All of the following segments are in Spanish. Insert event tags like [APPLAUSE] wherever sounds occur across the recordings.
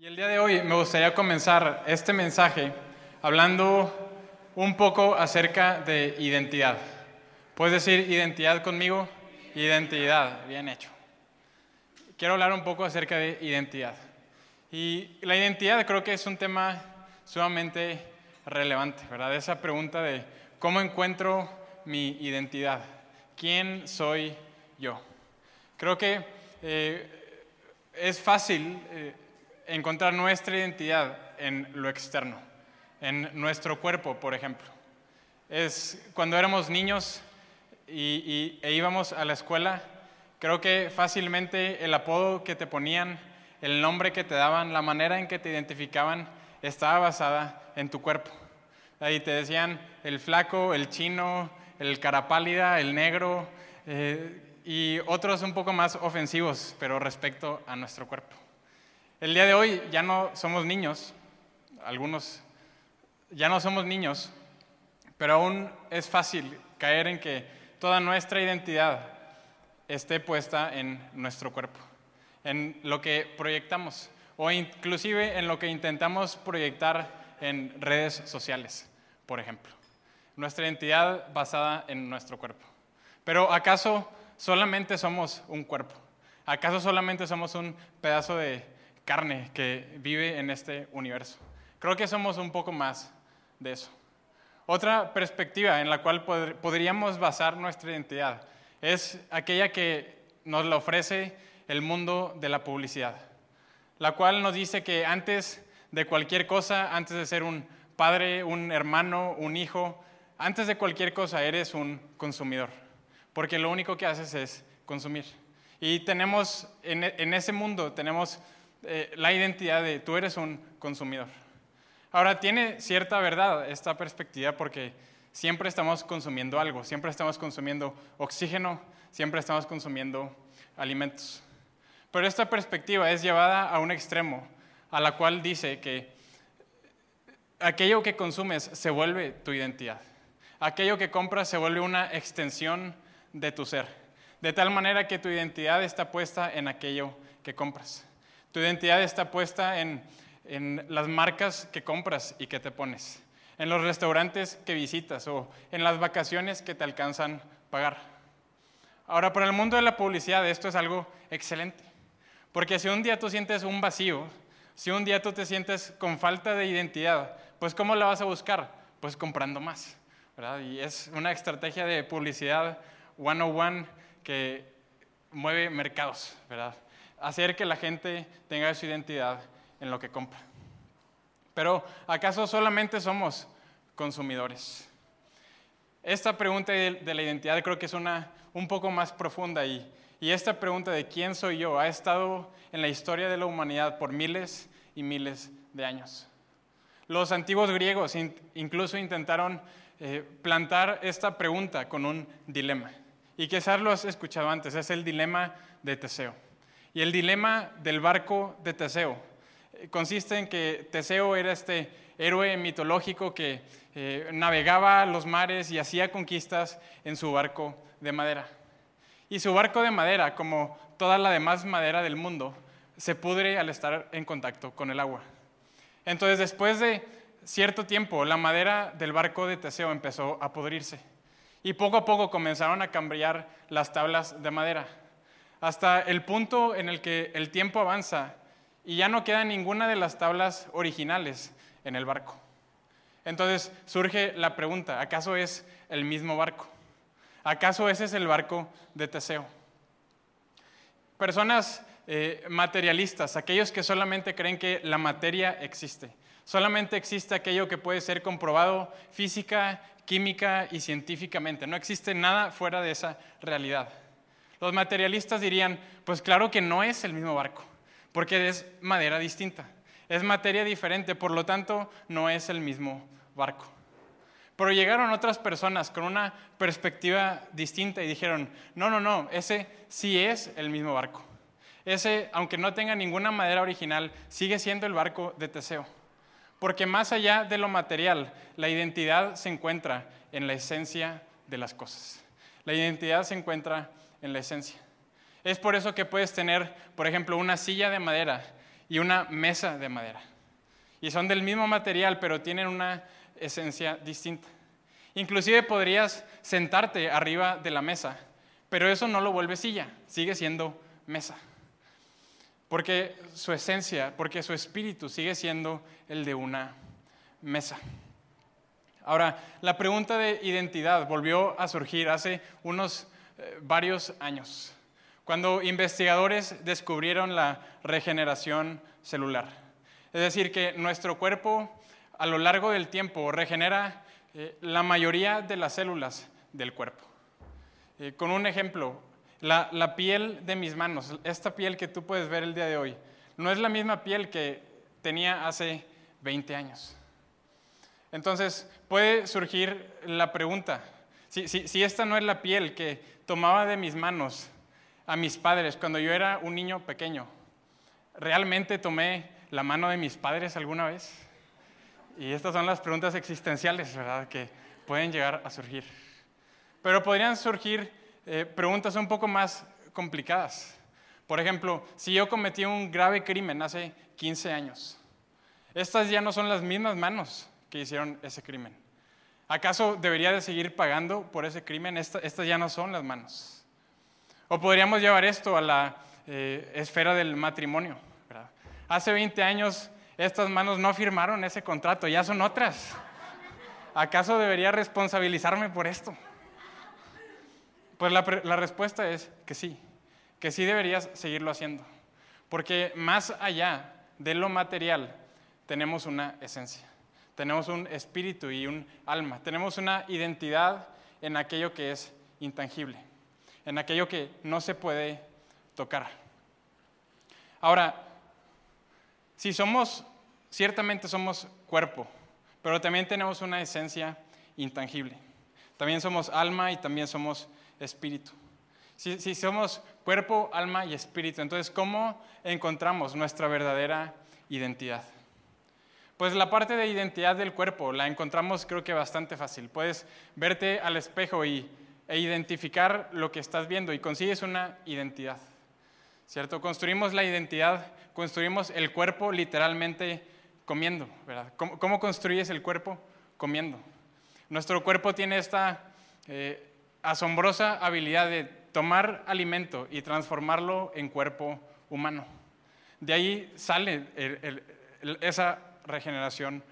Y el día de hoy me gustaría comenzar este mensaje hablando un poco acerca de identidad. ¿Puedes decir identidad conmigo? Identidad, bien hecho. Quiero hablar un poco acerca de identidad. Y la identidad creo que es un tema sumamente relevante, ¿verdad? Esa pregunta de cómo encuentro mi identidad, quién soy yo. Creo que eh, es fácil eh, encontrar nuestra identidad en lo externo, en nuestro cuerpo, por ejemplo. Es cuando éramos niños y, e íbamos a la escuela, creo que fácilmente el apodo que te ponían, el nombre que te daban, la manera en que te identificaban, estaba basada en tu cuerpo. Ahí te decían el flaco, el chino, el cara pálida, el negro eh, y otros un poco más ofensivos, pero respecto a nuestro cuerpo. El día de hoy ya no somos niños, algunos ya no somos niños, pero aún es fácil caer en que toda nuestra identidad esté puesta en nuestro cuerpo, en lo que proyectamos o inclusive en lo que intentamos proyectar en redes sociales, por ejemplo. Nuestra identidad basada en nuestro cuerpo. Pero ¿acaso solamente somos un cuerpo? ¿Acaso solamente somos un pedazo de carne que vive en este universo. Creo que somos un poco más de eso. Otra perspectiva en la cual podríamos basar nuestra identidad es aquella que nos la ofrece el mundo de la publicidad, la cual nos dice que antes de cualquier cosa, antes de ser un padre, un hermano, un hijo, antes de cualquier cosa eres un consumidor, porque lo único que haces es consumir. Y tenemos, en, ese mundo, tenemos eh, la identidad de tú eres un consumidor. Ahora, tiene cierta verdad esta perspectiva porque siempre estamos consumiendo algo, siempre estamos consumiendo oxígeno, siempre estamos consumiendo alimentos. Pero esta perspectiva es llevada a un extremo, a la cual dice que aquello que consumes se vuelve tu identidad. Aquello que compras se vuelve una extensión de tu ser, de tal manera que tu identidad está puesta en aquello que compras. Tu identidad está puesta en, las marcas que compras y que te pones, en los restaurantes que visitas o en las vacaciones que te alcanzan pagar. Ahora, para el mundo de la publicidad esto es algo excelente, porque si un día tú sientes un vacío, si un día tú te sientes con falta de identidad, pues ¿cómo la vas a buscar? Pues comprando más, ¿verdad? Y es una estrategia de publicidad 101 que mueve mercados, ¿verdad? Hacer que la gente tenga su identidad en lo que compra. Pero ¿acaso solamente somos consumidores? Esta pregunta de, la identidad creo que es una un poco más profunda y, y esta pregunta de quién soy yo ha estado en la historia de la humanidad por miles y miles de años. Los antiguos griegos incluso intentaron eh, plantar esta pregunta con un dilema. Y quizás lo has escuchado antes, es el dilema de Teseo. Y el dilema del barco de Teseo consiste en que Teseo era este héroe mitológico que eh, navegaba los mares y hacía conquistas en su barco de madera. Y su barco de madera, como toda la demás madera del mundo, se pudre al estar en contacto con el agua. Entonces, después de cierto tiempo, la madera del barco de Teseo empezó a pudrirse. Y poco a poco comenzaron a cambiar las tablas de madera hasta el punto en el que el tiempo avanza y ya no queda ninguna de las tablas originales en el barco. Entonces surge la pregunta, ¿acaso es el mismo barco? ¿Acaso ese es el barco de Teseo? Personas eh, materialistas, aquellos que solamente creen que la materia existe, solamente existe aquello que puede ser comprobado física, química y científicamente, no existe nada fuera de esa realidad. Los materialistas dirían, pues claro que no es el mismo barco, porque es madera distinta, es materia diferente, por lo tanto no es el mismo barco. Pero llegaron otras personas con una perspectiva distinta y dijeron, no, no, no, ese sí es el mismo barco. Ese, aunque no tenga ninguna madera original, sigue siendo el barco de Teseo. Porque más allá de lo material, la identidad se encuentra en la esencia de las cosas. La identidad se encuentra en la esencia. Es por eso que puedes tener, por ejemplo, una silla de madera y una mesa de madera. Y son del mismo material, pero tienen una esencia distinta. Inclusive podrías sentarte arriba de la mesa, pero eso no lo vuelve silla, sigue siendo mesa. Porque su esencia, porque su espíritu sigue siendo el de una mesa. Ahora, la pregunta de identidad volvió a surgir hace unos varios años, cuando investigadores descubrieron la regeneración celular. Es decir, que nuestro cuerpo a lo largo del tiempo regenera eh, la mayoría de las células del cuerpo. Eh, con un ejemplo, la, la, piel de mis manos, esta piel que tú puedes ver el día de hoy, no es la misma piel que tenía hace 20 años. Entonces puede surgir la pregunta, si, esta no es la piel que tomaba de mis manos a mis padres cuando yo era un niño pequeño, ¿realmente tomé la mano de mis padres alguna vez? Y estas son las preguntas existenciales, ¿verdad?, que pueden llegar a surgir. Pero podrían surgir eh, preguntas un poco más complicadas. Por ejemplo, si yo cometí un grave crimen hace 15 años, estas ya no son las mismas manos que hicieron ese crimen. ¿Acaso debería de seguir pagando por ese crimen? estas ya no son las manos. O podríamos llevar esto a la eh, esfera del matrimonio. Hace 20 años estas manos no firmaron ese contrato, ya son otras. ¿Acaso debería responsabilizarme por esto? Pues la, la respuesta es que sí, que sí deberías seguirlo haciendo. Porque más allá de lo material tenemos una esencia tenemos un espíritu y un alma, tenemos una identidad en aquello que es intangible, en aquello que no se puede tocar. Ahora, si somos, ciertamente somos cuerpo, pero también tenemos una esencia intangible. También somos alma y también somos espíritu. Si, somos cuerpo, alma y espíritu, entonces, ¿cómo encontramos nuestra verdadera identidad? Pues la parte de identidad del cuerpo la encontramos creo que bastante fácil. Puedes verte al espejo y, e identificar lo que estás viendo y consigues una identidad. ¿Cierto? Construimos la identidad, construimos el cuerpo literalmente comiendo, ¿verdad? ¿Cómo, construyes el cuerpo? Comiendo. Nuestro cuerpo tiene esta eh, asombrosa habilidad de tomar alimento y transformarlo en cuerpo humano. De ahí sale esa regeneración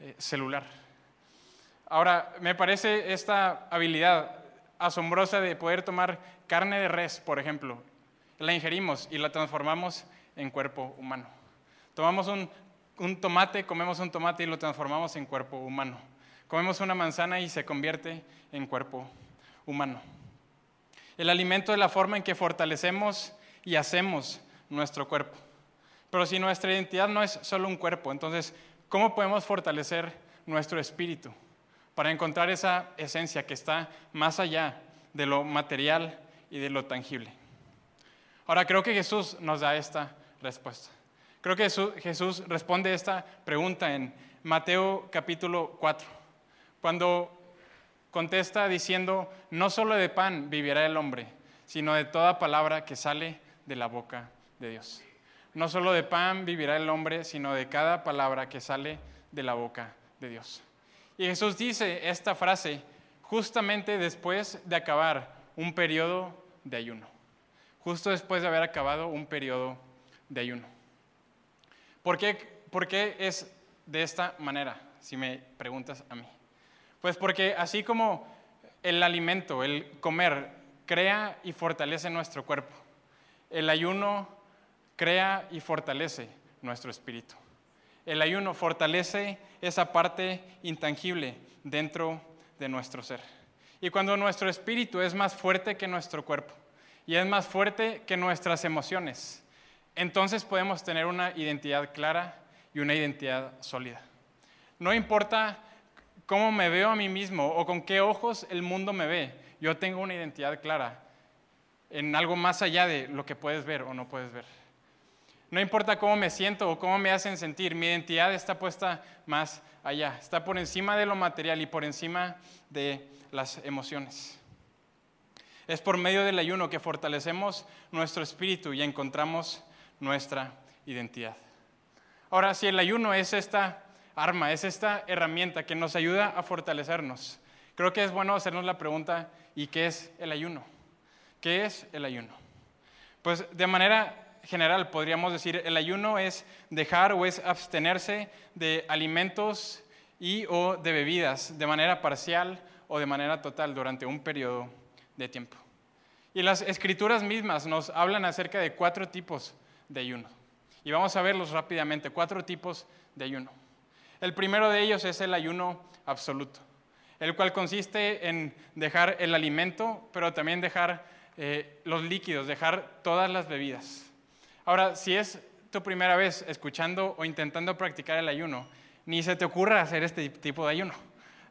eh, celular. Ahora, me parece esta habilidad asombrosa de poder tomar carne de res, por ejemplo, la ingerimos y la transformamos en cuerpo humano. Tomamos un, un tomate, comemos un tomate y lo transformamos en cuerpo humano. Comemos una manzana y se convierte en cuerpo humano. El alimento es la forma en que fortalecemos y hacemos nuestro cuerpo. Pero si nuestra identidad no es solo un cuerpo, entonces, ¿cómo podemos fortalecer nuestro espíritu para encontrar esa esencia que está más allá de lo material y de lo tangible? Ahora, creo que Jesús nos da esta respuesta. Creo que Jesús responde esta pregunta en Mateo capítulo 4, cuando contesta diciendo, no solo de pan vivirá el hombre, sino de toda palabra que sale de la boca de Dios. No solo de pan vivirá el hombre, sino de cada palabra que sale de la boca de Dios. Y Jesús dice esta frase justamente después de acabar un periodo de ayuno. Justo después de haber acabado un periodo de ayuno. ¿Por qué, ¿Por qué es de esta manera, si me preguntas a mí? Pues porque así como el alimento, el comer, crea y fortalece nuestro cuerpo, el ayuno crea y fortalece nuestro espíritu. El ayuno fortalece esa parte intangible dentro de nuestro ser. Y cuando nuestro espíritu es más fuerte que nuestro cuerpo y es más fuerte que nuestras emociones, entonces podemos tener una identidad clara y una identidad sólida. No importa cómo me veo a mí mismo o con qué ojos el mundo me ve, yo tengo una identidad clara en algo más allá de lo que puedes ver o no puedes ver. No importa cómo me siento o cómo me hacen sentir, mi identidad está puesta más allá, está por encima de lo material y por encima de las emociones. Es por medio del ayuno que fortalecemos nuestro espíritu y encontramos nuestra identidad. Ahora, si el ayuno es esta arma, es esta herramienta que nos ayuda a fortalecernos, creo que es bueno hacernos la pregunta, ¿y qué es el ayuno? ¿Qué es el ayuno? Pues de manera general podríamos decir, el ayuno es dejar o es abstenerse de alimentos y o de bebidas de manera parcial o de manera total durante un periodo de tiempo. Y las escrituras mismas nos hablan acerca de cuatro tipos de ayuno. Y vamos a verlos rápidamente, cuatro tipos de ayuno. El primero de ellos es el ayuno absoluto, el cual consiste en dejar el alimento, pero también dejar eh, los líquidos, dejar todas las bebidas. Ahora, si es tu primera vez escuchando o intentando practicar el ayuno, ni se te ocurra hacer este tipo de ayuno,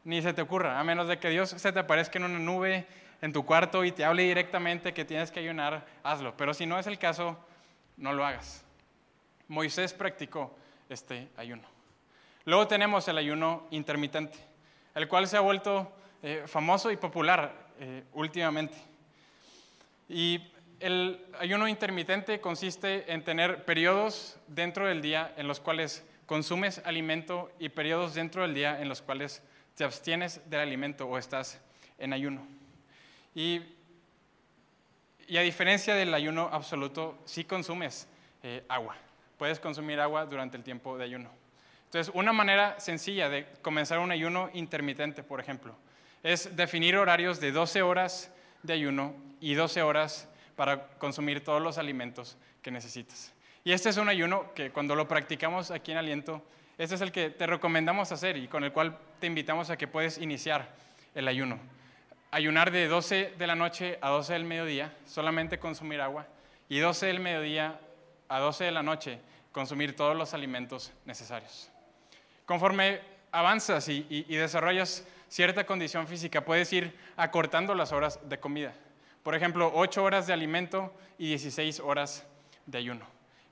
ni se te ocurra, a menos de que Dios se te aparezca en una nube en tu cuarto y te hable directamente que tienes que ayunar, hazlo. Pero si no es el caso, no lo hagas. Moisés practicó este ayuno. Luego tenemos el ayuno intermitente, el cual se ha vuelto eh, famoso y popular eh, últimamente. Y el ayuno intermitente consiste en tener periodos dentro del día en los cuales consumes alimento y periodos dentro del día en los cuales te abstienes del alimento o estás en ayuno. Y, a diferencia del ayuno absoluto, sí consumes eh, agua. Puedes consumir agua durante el tiempo de ayuno. Entonces, una manera sencilla de comenzar un ayuno intermitente, por ejemplo, es definir horarios de 12 horas de ayuno y 12 horas para consumir todos los alimentos que necesitas. Y este es un ayuno que cuando lo practicamos aquí en Aliento, este es el que te recomendamos hacer y con el cual te invitamos a que puedes iniciar el ayuno. Ayunar de 12 de la noche a 12 del mediodía, solamente consumir agua, y 12 del mediodía a 12 de la noche, consumir todos los alimentos necesarios. Conforme avanzas y, y desarrollas cierta condición física, puedes ir acortando las horas de comida. Por ejemplo, 8 horas de alimento y 16 horas de ayuno.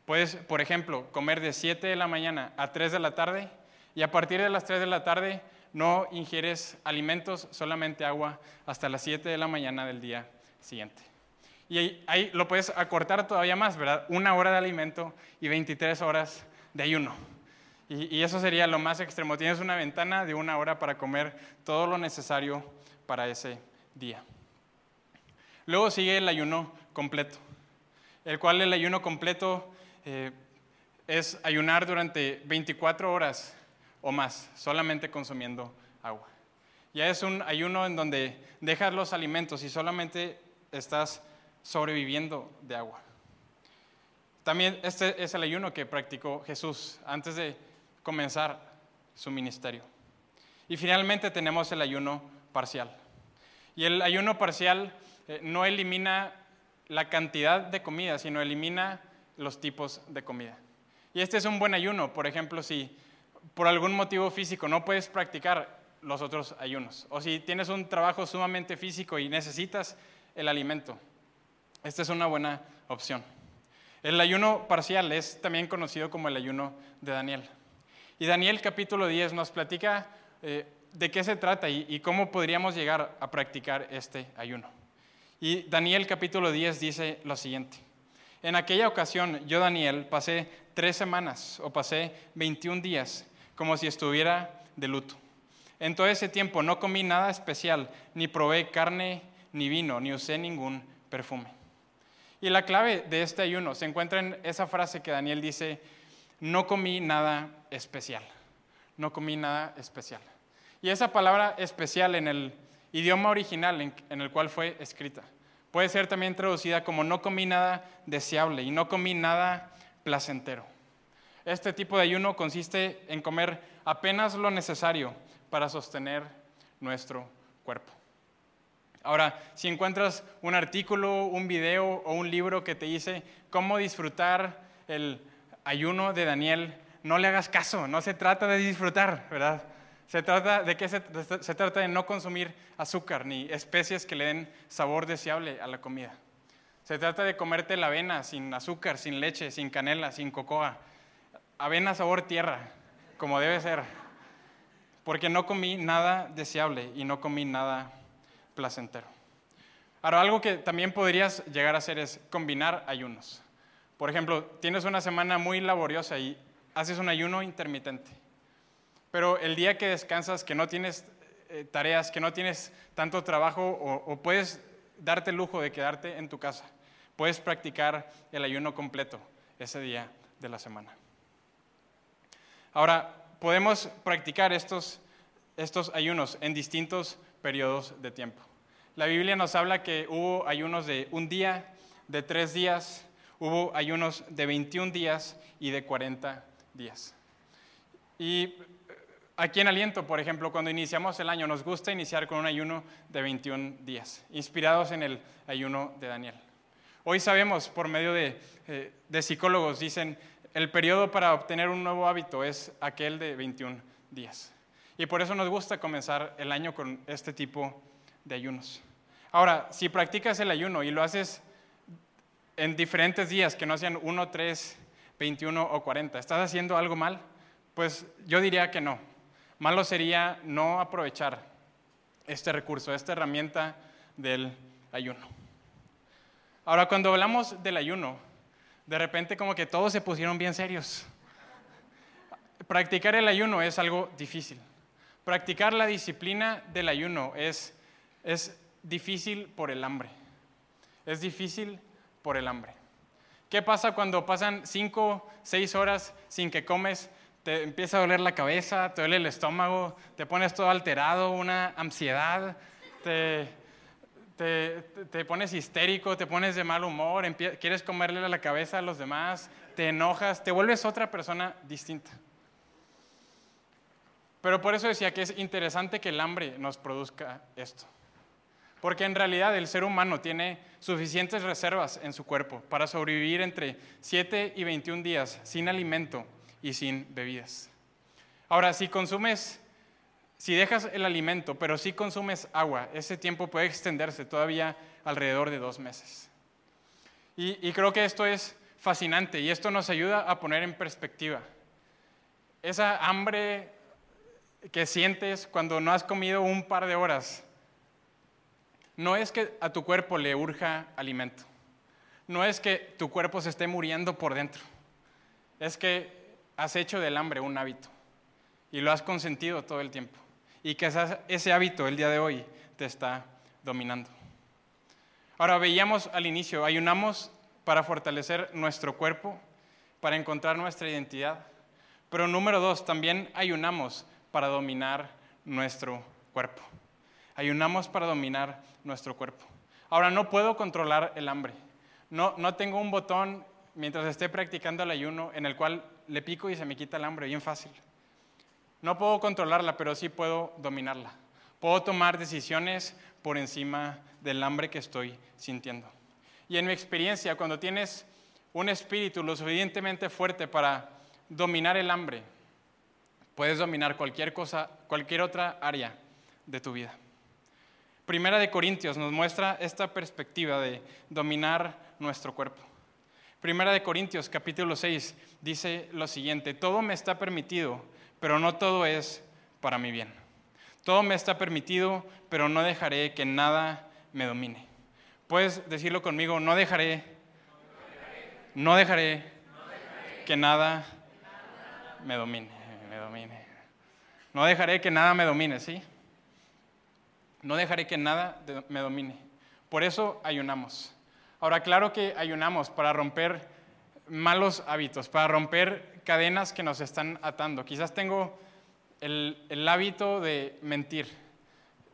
Puedes, por ejemplo, comer de 7 de la mañana a 3 de la tarde y a partir de las 3 de la tarde no ingieres alimentos, solamente agua hasta las 7 de la mañana del día siguiente. Y ahí, lo puedes acortar todavía más, ¿verdad? Una hora de alimento y 23 horas de ayuno. Y eso sería lo más extremo. Tienes una ventana de una hora para comer todo lo necesario para ese día. Luego sigue el ayuno completo, el cual el ayuno completo eh, es ayunar durante 24 horas o más, solamente consumiendo agua. Ya es un ayuno en donde dejas los alimentos y solamente estás sobreviviendo de agua. También este es el ayuno que practicó Jesús antes de comenzar su ministerio. Y finalmente tenemos el ayuno parcial. Y el ayuno parcial eh, no elimina la cantidad de comida, sino elimina los tipos de comida. Y este es un buen ayuno, por ejemplo, si por algún motivo físico no puedes practicar los otros ayunos, o si tienes un trabajo sumamente físico y necesitas el alimento. Esta es una buena opción. El ayuno parcial es también conocido como el ayuno de Daniel. Y Daniel capítulo 10 nos platica eh, de qué se trata y cómo podríamos llegar a practicar este ayuno. Y Daniel capítulo 10 dice lo siguiente. En aquella ocasión yo, Daniel, pasé tres semanas o pasé 21 días como si estuviera de luto. En todo ese tiempo no comí nada especial, ni probé carne, ni vino, ni usé ningún perfume. Y la clave de este ayuno se encuentra en esa frase que Daniel dice, no comí nada especial, no comí nada especial. Y esa palabra especial en el idioma original en, el cual fue escrita. Puede ser también traducida como no comí nada deseable y no comí nada placentero. Este tipo de ayuno consiste en comer apenas lo necesario para sostener nuestro cuerpo. Ahora, si encuentras un artículo, un video o un libro que te dice cómo disfrutar el ayuno de Daniel, no le hagas caso, no se trata de disfrutar, ¿verdad? Se trata de que se, trata de no consumir azúcar ni especies que le den sabor deseable a la comida. Se trata de comerte la avena sin azúcar, sin leche, sin canela, sin cocoa. Avena sabor tierra, como debe ser. Porque no comí nada deseable y no comí nada placentero. Ahora, algo que también podrías llegar a hacer es combinar ayunos. Por ejemplo, tienes una semana muy laboriosa y haces un ayuno intermitente. Pero el día que descansas, que no tienes eh, tareas, que no tienes tanto trabajo o, puedes darte el lujo de quedarte en tu casa, puedes practicar el ayuno completo ese día de la semana. Ahora, podemos practicar estos, estos ayunos en distintos periodos de tiempo. La Biblia nos habla que hubo ayunos de un día, de tres días, hubo ayunos de 21 días y de 40 días. Y aquí en Aliento, por ejemplo, cuando iniciamos el año, nos gusta iniciar con un ayuno de 21 días, inspirados en el ayuno de Daniel. Hoy sabemos, por medio de, eh, de psicólogos, dicen, el periodo para obtener un nuevo hábito es aquel de 21 días. Y por eso nos gusta comenzar el año con este tipo de ayunos. Ahora, si practicas el ayuno y lo haces en diferentes días, que no sean 1, 3, 21 o 40, ¿estás haciendo algo mal? Pues yo diría que no. Malo sería no aprovechar este recurso, esta herramienta del ayuno. Ahora, cuando hablamos del ayuno, de repente como que todos se pusieron bien serios. Practicar el ayuno es algo difícil. Practicar la disciplina del ayuno es, es difícil por el hambre. Es difícil por el hambre. ¿Qué pasa cuando pasan cinco, seis horas sin que comes? Te empieza a doler la cabeza, te duele el estómago, te pones todo alterado, una ansiedad, te, te, pones histérico, te pones de mal humor, quieres comerle la cabeza a los demás, te enojas, te vuelves otra persona distinta. Pero por eso decía que es interesante que el hambre nos produzca esto. Porque en realidad el ser humano tiene suficientes reservas en su cuerpo para sobrevivir entre 7 y 21 días sin alimento y sin bebidas. Ahora, si consumes si dejas el alimento, pero si consumes agua, ese tiempo puede extenderse todavía alrededor de dos meses. Y, creo que esto es fascinante y esto nos ayuda a poner en perspectiva esa hambre que sientes cuando no has comido un par de horas. No es que a tu cuerpo le urja alimento. No es que tu cuerpo se esté muriendo por dentro. Es que has hecho del hambre un hábito y lo has consentido todo el tiempo y que ese hábito el día de hoy te está dominando. Ahora veíamos al inicio, ayunamos para fortalecer nuestro cuerpo, para encontrar nuestra identidad, pero número dos, también ayunamos para dominar nuestro cuerpo. Ayunamos para dominar nuestro cuerpo. Ahora no puedo controlar el hambre. No, no tengo un botón mientras esté practicando el ayuno en el cual le pico y se me quita el hambre, bien fácil. No puedo controlarla, pero sí puedo dominarla. Puedo tomar decisiones por encima del hambre que estoy sintiendo. Y en mi experiencia, cuando tienes un espíritu lo suficientemente fuerte para dominar el hambre, puedes dominar cualquier cosa, cualquier otra área de tu vida. Primera de Corintios nos muestra esta perspectiva de dominar nuestro cuerpo. Primera de Corintios capítulo 6 dice lo siguiente, todo me está permitido, pero no todo es para mi bien. Todo me está permitido, pero no dejaré que nada me domine. Puedes decirlo conmigo, no dejaré, no dejaré, que nada me domine, me domine. No dejaré que nada me domine, ¿sí? No dejaré que nada me domine. Por eso ayunamos. Ahora, claro que ayunamos para romper malos hábitos, para romper cadenas que nos están atando. Quizás tengo el, hábito de mentir.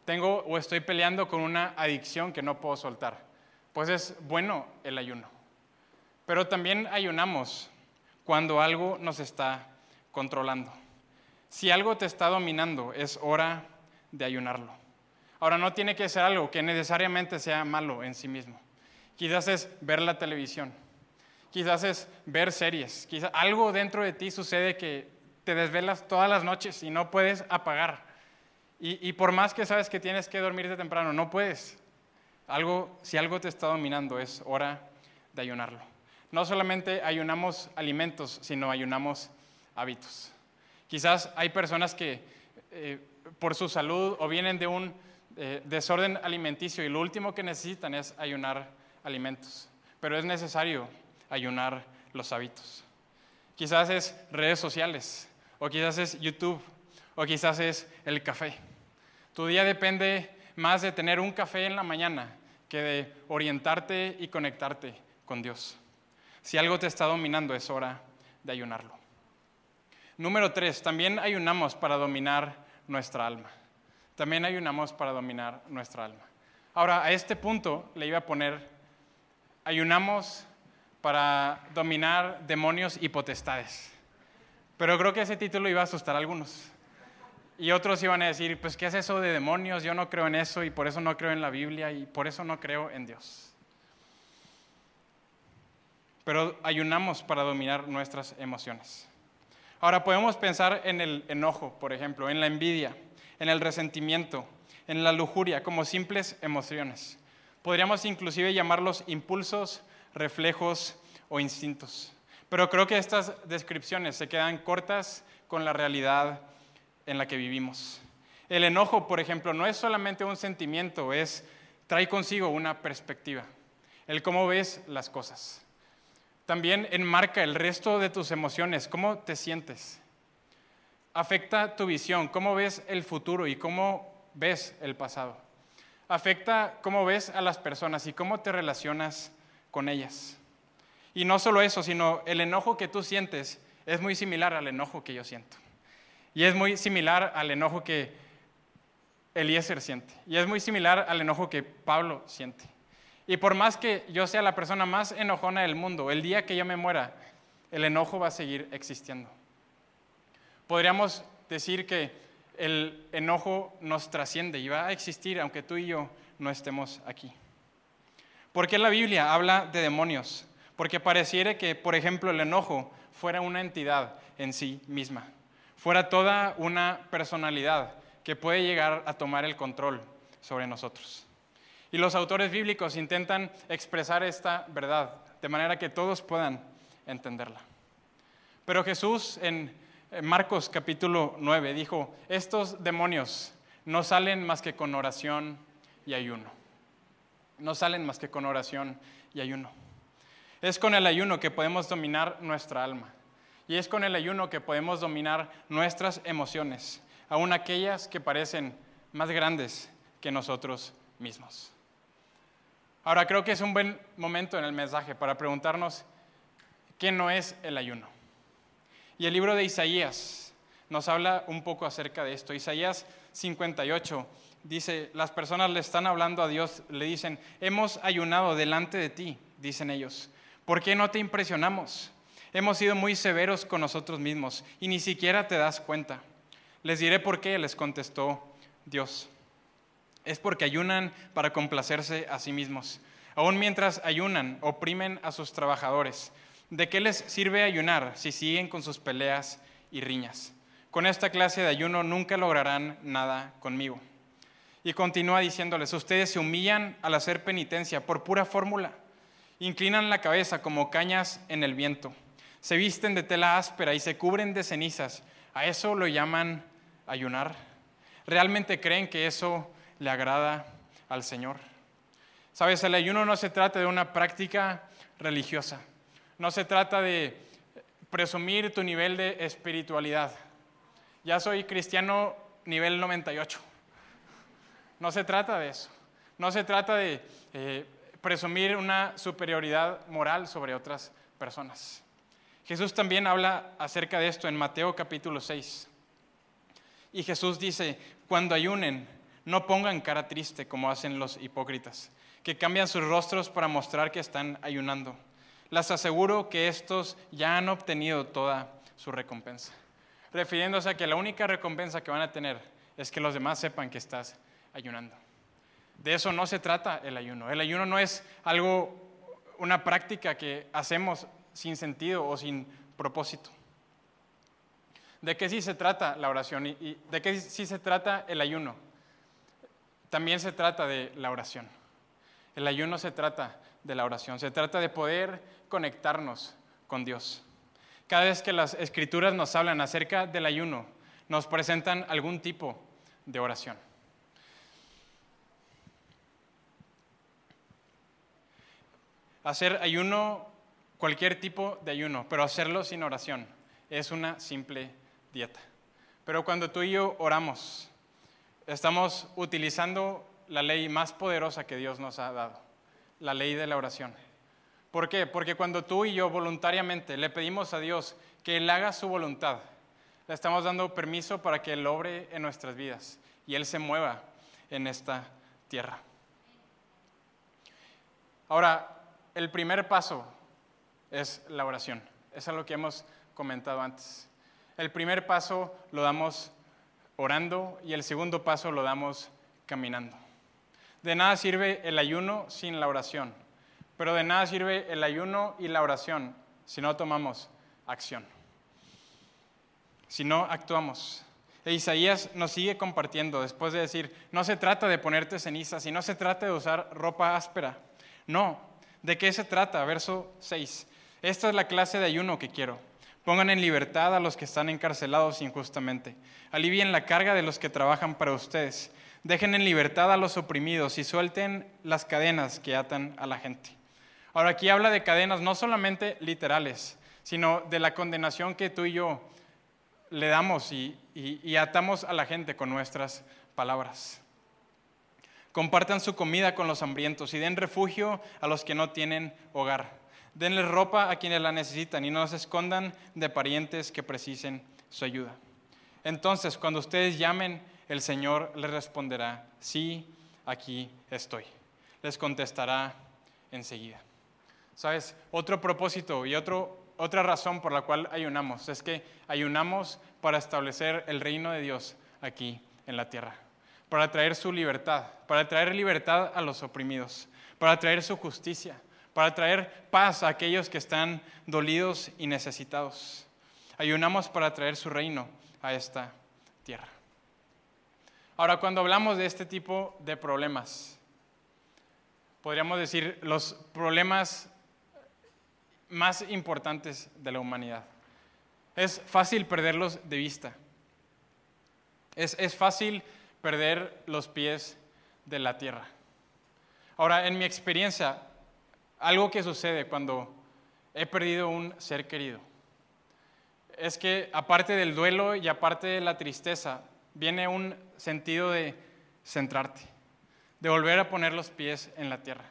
Tengo o estoy peleando con una adicción que no puedo soltar. Pues es bueno el ayuno. Pero también ayunamos cuando algo nos está controlando. Si algo te está dominando, es hora de ayunarlo. Ahora, no tiene que ser algo que necesariamente sea malo en sí mismo. Quizás es ver la televisión quizás es ver series, quizás algo dentro de ti sucede que te desvelas todas las noches y no puedes apagar. Y, por más que sabes que tienes que dormirte temprano, no puedes. Algo, si algo te está dominando, es hora de ayunarlo. No solamente ayunamos alimentos, sino ayunamos hábitos. Quizás hay personas que eh, por su salud o vienen de un eh, desorden alimenticio y lo último que necesitan es ayunar alimentos. Pero es necesario ayunar los hábitos. Quizás es redes sociales, o quizás es YouTube, o quizás es el café. Tu día depende más de tener un café en la mañana que de orientarte y conectarte con Dios. Si algo te está dominando es hora de ayunarlo. Número tres, también ayunamos para dominar nuestra alma. También ayunamos para dominar nuestra alma. Ahora, a este punto le iba a poner, ayunamos para dominar demonios y potestades. Pero creo que ese título iba a asustar a algunos. Y otros iban a decir, pues, ¿qué es eso de demonios? Yo no creo en eso y por eso no creo en la Biblia y por eso no creo en Dios. Pero ayunamos para dominar nuestras emociones. Ahora podemos pensar en el enojo, por ejemplo, en la envidia, en el resentimiento, en la lujuria, como simples emociones. Podríamos inclusive llamarlos impulsos, reflejos o instintos. Pero creo que estas descripciones se quedan cortas con la realidad en la que vivimos. El enojo, por ejemplo, no es solamente un sentimiento, es trae consigo una perspectiva, el cómo ves las cosas. También enmarca el resto de tus emociones, cómo te sientes. Afecta tu visión, cómo ves el futuro y cómo ves el pasado. Afecta cómo ves a las personas y cómo te relacionas con ellas. Y no solo eso, sino el enojo que tú sientes es muy similar al enojo que yo siento. Y es muy similar al enojo que Eliezer siente. Y es muy similar al enojo que Pablo siente. Y por más que yo sea la persona más enojona del mundo, el día que yo me muera, el enojo va a seguir existiendo. Podríamos decir que el enojo nos trasciende y va a existir aunque tú y yo no estemos aquí. ¿Por qué la Biblia habla de demonios? Porque pareciera que, por ejemplo, el enojo fuera una entidad en sí misma fuera toda una personalidad que puede llegar a tomar el control sobre nosotros. Y los autores bíblicos intentan expresar esta verdad de manera que todos puedan entenderla. Pero Jesús en Marcos capítulo 9 dijo, estos demonios no salen más que con oración y ayuno. No salen más que con oración y ayuno. Es con el ayuno que podemos dominar nuestra alma. Y es con el ayuno que podemos dominar nuestras emociones, aun aquellas que parecen más grandes que nosotros mismos. Ahora creo que es un buen momento en el mensaje para preguntarnos qué no es el ayuno. Y el libro de Isaías nos habla un poco acerca de esto. Isaías 58 dice, las personas le están hablando a Dios, le dicen, hemos ayunado delante de ti, dicen ellos. ¿Por qué no te impresionamos? Hemos sido muy severos con nosotros mismos y ni siquiera te das cuenta. Les diré por qué, les contestó Dios. Es porque ayunan para complacerse a sí mismos. Aún mientras ayunan, oprimen a sus trabajadores. ¿De qué les sirve ayunar si siguen con sus peleas y riñas? Con esta clase de ayuno nunca lograrán nada conmigo. Y continúa diciéndoles, ustedes se humillan al hacer penitencia por pura fórmula. Inclinan la cabeza como cañas en el viento se visten de tela áspera y se cubren de cenizas. ¿A eso lo llaman ayunar? ¿Realmente creen que eso le agrada al Señor? Sabes, el ayuno no se trata de una práctica religiosa. No se trata de presumir tu nivel de espiritualidad. Ya soy cristiano nivel 98. No se trata de eso. No se trata de eh, presumir una superioridad moral sobre otras personas. Jesús también habla acerca de esto en Mateo capítulo 6. Y Jesús dice, cuando ayunen, no pongan cara triste como hacen los hipócritas, que cambian sus rostros para mostrar que están ayunando. Les aseguro que estos ya han obtenido toda su recompensa. Refiriéndose a que la única recompensa que van a tener es que los demás sepan que estás ayunando. De eso no se trata el ayuno. El ayuno no es algo, una práctica que hacemos sin sentido o sin propósito. ¿De qué sí se trata la oración y, de qué sí se trata el ayuno? También se trata de la oración. El ayuno se trata de la oración, se trata de poder conectarnos con Dios. Cada vez que las escrituras nos hablan acerca del ayuno, nos presentan algún tipo de oración. Hacer ayuno cualquier tipo de ayuno, pero hacerlo sin oración es una simple dieta. Pero cuando tú y yo oramos, estamos utilizando la ley más poderosa que Dios nos ha dado, la ley de la oración. ¿Por qué? Porque cuando tú y yo voluntariamente le pedimos a Dios que Él haga su voluntad, le estamos dando permiso para que Él obre en nuestras vidas y Él se mueva en esta tierra. Ahora, el primer paso es la oración. Es lo que hemos comentado antes. El primer paso lo damos orando y el segundo paso lo damos caminando. De nada sirve el ayuno sin la oración, pero de nada sirve el ayuno y la oración si no tomamos acción, si no actuamos. E Isaías nos sigue compartiendo después de decir, no se trata de ponerte cenizas y no se trata de usar ropa áspera. No, ¿de qué se trata? Verso 6. Esta es la clase de ayuno que quiero. Pongan en libertad a los que están encarcelados injustamente. Alivien la carga de los que trabajan para ustedes. Dejen en libertad a los oprimidos y suelten las cadenas que atan a la gente. Ahora aquí habla de cadenas no solamente literales, sino de la condenación que tú y yo le damos y, atamos a la gente con nuestras palabras. Compartan su comida con los hambrientos y den refugio a los que no tienen hogar. Denle ropa a quienes la necesitan y no se escondan de parientes que precisen su ayuda. Entonces, cuando ustedes llamen, el Señor les responderá, sí, aquí estoy. Les contestará enseguida. ¿Sabes? Otro propósito y otro, otra razón por la cual ayunamos es que ayunamos para establecer el reino de Dios aquí en la tierra, para traer su libertad, para traer libertad a los oprimidos, para traer su justicia, para traer paz a aquellos que están dolidos y necesitados. Ayunamos para traer su reino a esta tierra. Ahora, cuando hablamos de este tipo de problemas, podríamos decir los problemas más importantes de la humanidad. Es fácil perderlos de vista. Es, es fácil perder los pies de la tierra. Ahora, en mi experiencia, algo que sucede cuando he perdido un ser querido es que aparte del duelo y aparte de la tristeza, viene un sentido de centrarte, de volver a poner los pies en la tierra,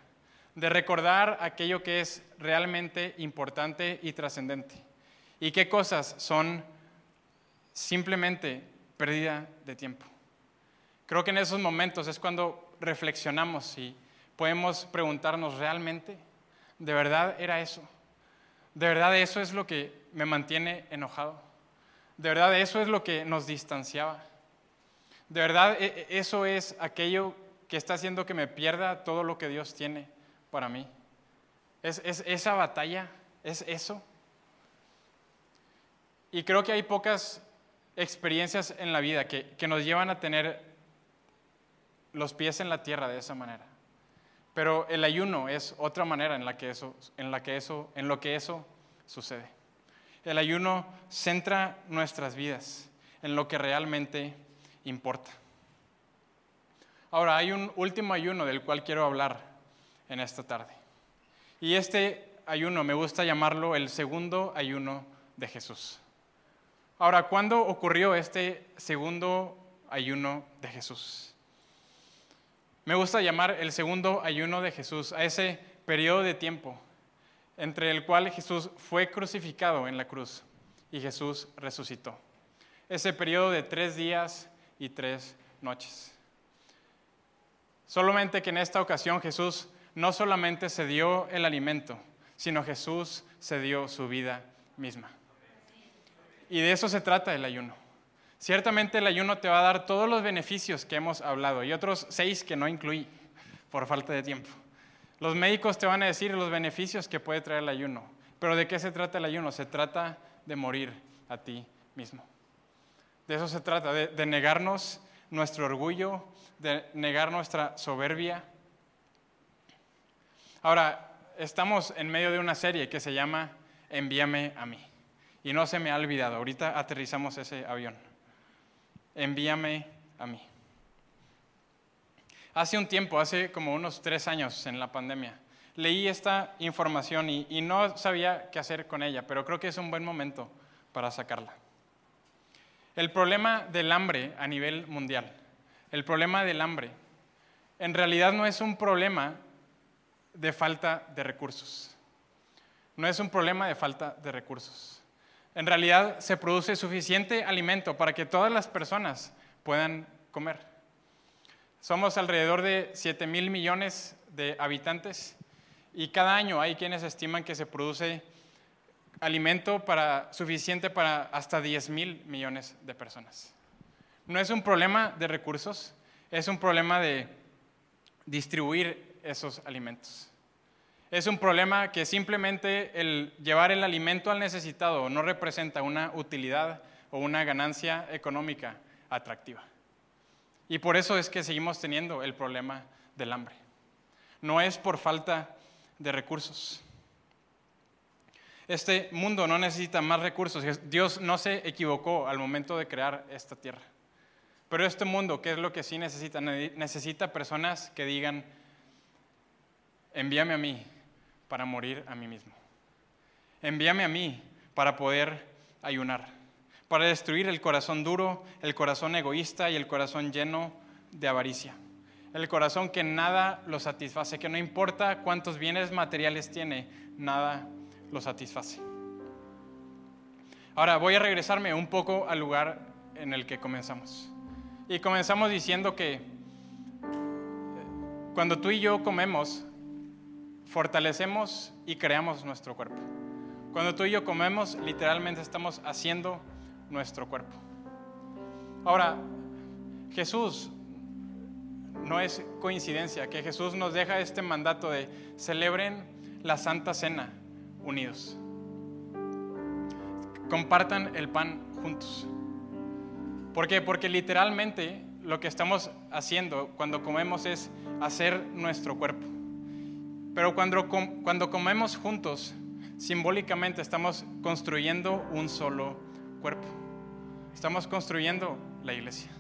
de recordar aquello que es realmente importante y trascendente. Y qué cosas son simplemente pérdida de tiempo. Creo que en esos momentos es cuando reflexionamos y podemos preguntarnos realmente ¿De verdad era eso? ¿De verdad eso es lo que me mantiene enojado? ¿De verdad eso es lo que nos distanciaba? ¿De verdad e, e, eso es aquello que está haciendo que me pierda todo lo que Dios tiene para mí? ¿Es, esa batalla? ¿Es eso? Y creo que hay pocas experiencias en la vida que, que nos llevan a tener los pies en la tierra de esa manera. Pero el ayuno es otra manera en la que eso, en la que eso, en lo que eso sucede. El ayuno centra nuestras vidas en lo que realmente importa. Ahora, hay un último ayuno del cual quiero hablar en esta tarde. Y este ayuno me gusta llamarlo el segundo ayuno de Jesús. Ahora, ¿cuándo ocurrió este segundo ayuno de Jesús? Me gusta llamar el segundo ayuno de Jesús a ese periodo de tiempo entre el cual Jesús fue crucificado en la cruz y Jesús resucitó. Ese periodo de tres días y tres noches. Solamente que en esta ocasión Jesús no solamente se dio el alimento, sino Jesús se dio su vida misma. Y de eso se trata el ayuno. Ciertamente el ayuno te va a dar todos los beneficios que hemos hablado y otros seis que no incluí por falta de tiempo. Los médicos te van a decir los beneficios que puede traer el ayuno. Pero ¿de qué se trata el ayuno? Se trata de morir a ti mismo. De eso se trata, de, negarnos nuestro orgullo, de negar nuestra soberbia. Ahora, estamos en medio de una serie que se llama Envíame a mí. Y no se me ha olvidado, ahorita aterrizamos ese avión envíame a mí. Hace un tiempo, hace como unos tres años en la pandemia, leí esta información y, y no sabía qué hacer con ella, pero creo que es un buen momento para sacarla. El problema del hambre a nivel mundial, el problema del hambre, en realidad no es un problema de falta de recursos. No es un problema de falta de recursos. En realidad se produce suficiente alimento para que todas las personas puedan comer. Somos alrededor de 7 mil millones de habitantes y cada año hay quienes estiman que se produce alimento para, suficiente para hasta 10 mil millones de personas. No es un problema de recursos, es un problema de distribuir esos alimentos. Es un problema que simplemente el llevar el alimento al necesitado no representa una utilidad o una ganancia económica atractiva. Y por eso es que seguimos teniendo el problema del hambre. No es por falta de recursos. Este mundo no necesita más recursos. Dios no se equivocó al momento de crear esta tierra. Pero este mundo, ¿qué es lo que sí necesita? Necesita personas que digan, envíame a mí para morir a mí mismo. Envíame a mí para poder ayunar, para destruir el corazón duro, el corazón egoísta y el corazón lleno de avaricia. El corazón que nada lo satisface, que no importa cuántos bienes materiales tiene, nada lo satisface. Ahora voy a regresarme un poco al lugar en el que comenzamos. Y comenzamos diciendo que cuando tú y yo comemos, fortalecemos y creamos nuestro cuerpo. Cuando tú y yo comemos, literalmente estamos haciendo nuestro cuerpo. Ahora, Jesús, no es coincidencia que Jesús nos deja este mandato de celebren la Santa Cena unidos. Compartan el pan juntos. ¿Por qué? Porque literalmente lo que estamos haciendo cuando comemos es hacer nuestro cuerpo. Pero cuando, cuando comemos juntos, simbólicamente estamos construyendo un solo cuerpo. Estamos construyendo la iglesia.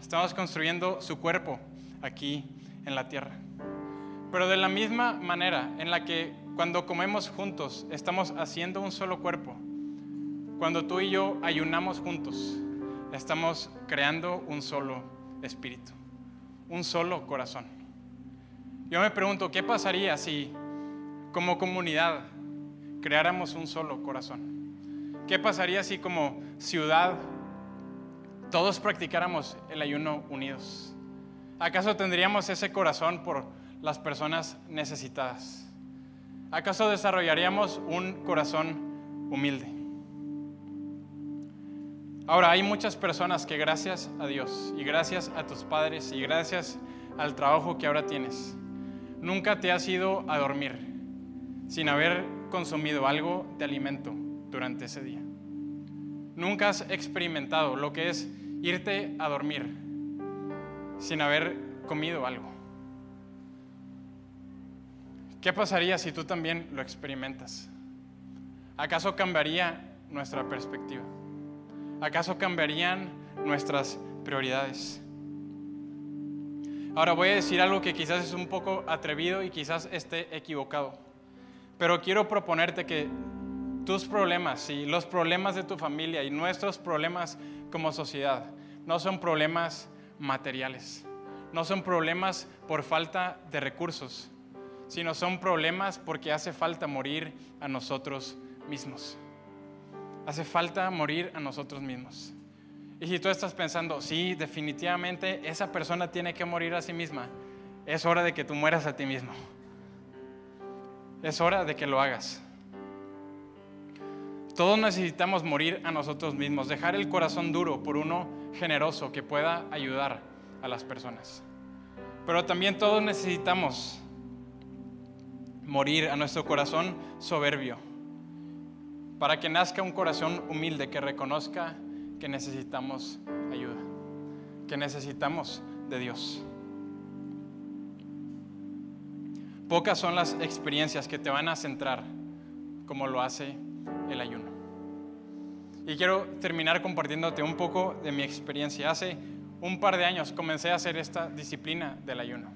Estamos construyendo su cuerpo aquí en la tierra. Pero de la misma manera en la que cuando comemos juntos estamos haciendo un solo cuerpo, cuando tú y yo ayunamos juntos, estamos creando un solo espíritu, un solo corazón. Yo me pregunto, ¿qué pasaría si como comunidad creáramos un solo corazón? ¿Qué pasaría si como ciudad todos practicáramos el ayuno unidos? ¿Acaso tendríamos ese corazón por las personas necesitadas? ¿Acaso desarrollaríamos un corazón humilde? Ahora, hay muchas personas que gracias a Dios y gracias a tus padres y gracias al trabajo que ahora tienes, nunca te has ido a dormir sin haber consumido algo de alimento durante ese día. Nunca has experimentado lo que es irte a dormir sin haber comido algo. ¿Qué pasaría si tú también lo experimentas? ¿Acaso cambiaría nuestra perspectiva? ¿Acaso cambiarían nuestras prioridades? Ahora voy a decir algo que quizás es un poco atrevido y quizás esté equivocado, pero quiero proponerte que tus problemas y los problemas de tu familia y nuestros problemas como sociedad no son problemas materiales, no son problemas por falta de recursos, sino son problemas porque hace falta morir a nosotros mismos. Hace falta morir a nosotros mismos. Y si tú estás pensando, sí, definitivamente esa persona tiene que morir a sí misma, es hora de que tú mueras a ti mismo. Es hora de que lo hagas. Todos necesitamos morir a nosotros mismos, dejar el corazón duro por uno generoso que pueda ayudar a las personas. Pero también todos necesitamos morir a nuestro corazón soberbio, para que nazca un corazón humilde que reconozca que necesitamos ayuda, que necesitamos de Dios. Pocas son las experiencias que te van a centrar como lo hace el ayuno. Y quiero terminar compartiéndote un poco de mi experiencia. Hace un par de años comencé a hacer esta disciplina del ayuno.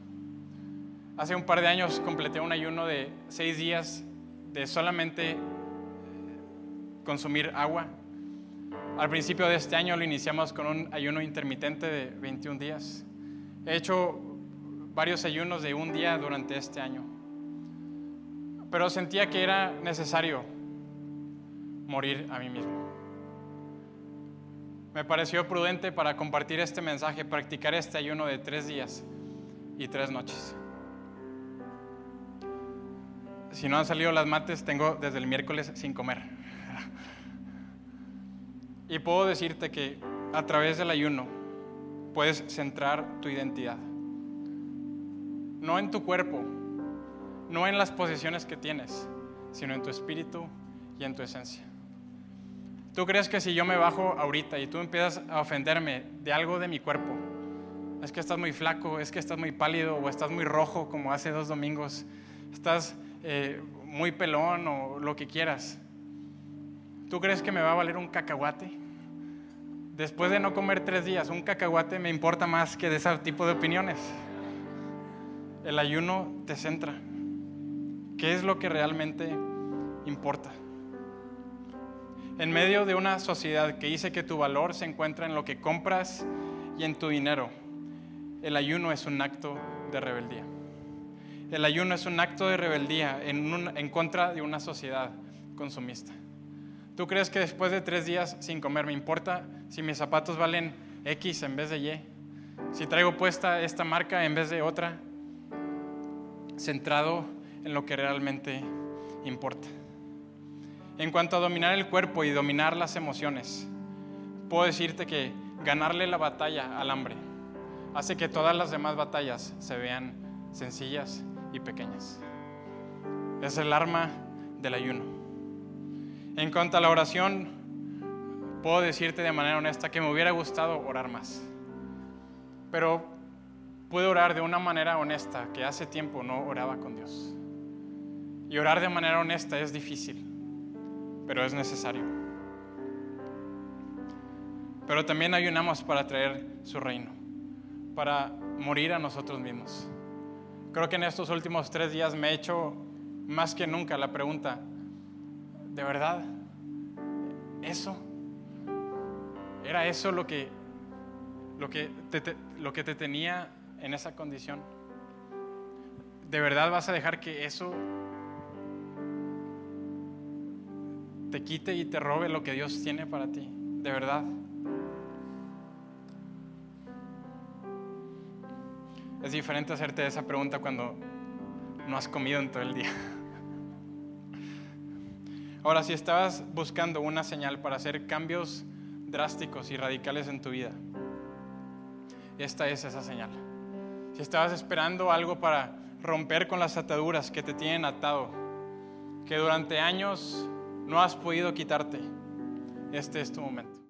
Hace un par de años completé un ayuno de seis días de solamente consumir agua. Al principio de este año lo iniciamos con un ayuno intermitente de 21 días. He hecho varios ayunos de un día durante este año, pero sentía que era necesario morir a mí mismo. Me pareció prudente para compartir este mensaje, practicar este ayuno de tres días y tres noches. Si no han salido las mates, tengo desde el miércoles sin comer. [LAUGHS] Y puedo decirte que a través del ayuno puedes centrar tu identidad. No en tu cuerpo, no en las posesiones que tienes, sino en tu espíritu y en tu esencia. ¿Tú crees que si yo me bajo ahorita y tú empiezas a ofenderme de algo de mi cuerpo, es que estás muy flaco, es que estás muy pálido o estás muy rojo como hace dos domingos, estás eh, muy pelón o lo que quieras, ¿tú crees que me va a valer un cacahuate? Después de no comer tres días, un cacahuate me importa más que de ese tipo de opiniones. El ayuno te centra. ¿Qué es lo que realmente importa? En medio de una sociedad que dice que tu valor se encuentra en lo que compras y en tu dinero, el ayuno es un acto de rebeldía. El ayuno es un acto de rebeldía en, contra de una sociedad consumista. ¿Tú crees que después de tres días sin comer me importa si mis zapatos valen X en vez de Y? Si traigo puesta esta marca en vez de otra, centrado en lo que realmente importa. En cuanto a dominar el cuerpo y dominar las emociones, puedo decirte que ganarle la batalla al hambre hace que todas las demás batallas se vean sencillas y pequeñas. Es el arma del ayuno. En cuanto a la oración, puedo decirte de manera honesta que me hubiera gustado orar más. Pero puedo orar de una manera honesta que hace tiempo no oraba con Dios. Y orar de manera honesta es difícil pero es necesario. Pero también ayunamos para traer su reino, para morir a nosotros mismos. Creo que en estos últimos tres días me he hecho más que nunca la pregunta, ¿de verdad? ¿Eso? ¿Era eso lo que, lo que, lo que te tenía en esa condición? ¿De verdad vas a dejar que eso te quite y te robe lo que Dios tiene para ti, de verdad. Es diferente hacerte esa pregunta cuando no has comido en todo el día. [LAUGHS] Ahora, si estabas buscando una señal para hacer cambios drásticos y radicales en tu vida, esta es esa señal. Si estabas esperando algo para romper con las ataduras que te tienen atado, que durante años no has podido quitarte, este es tu momento.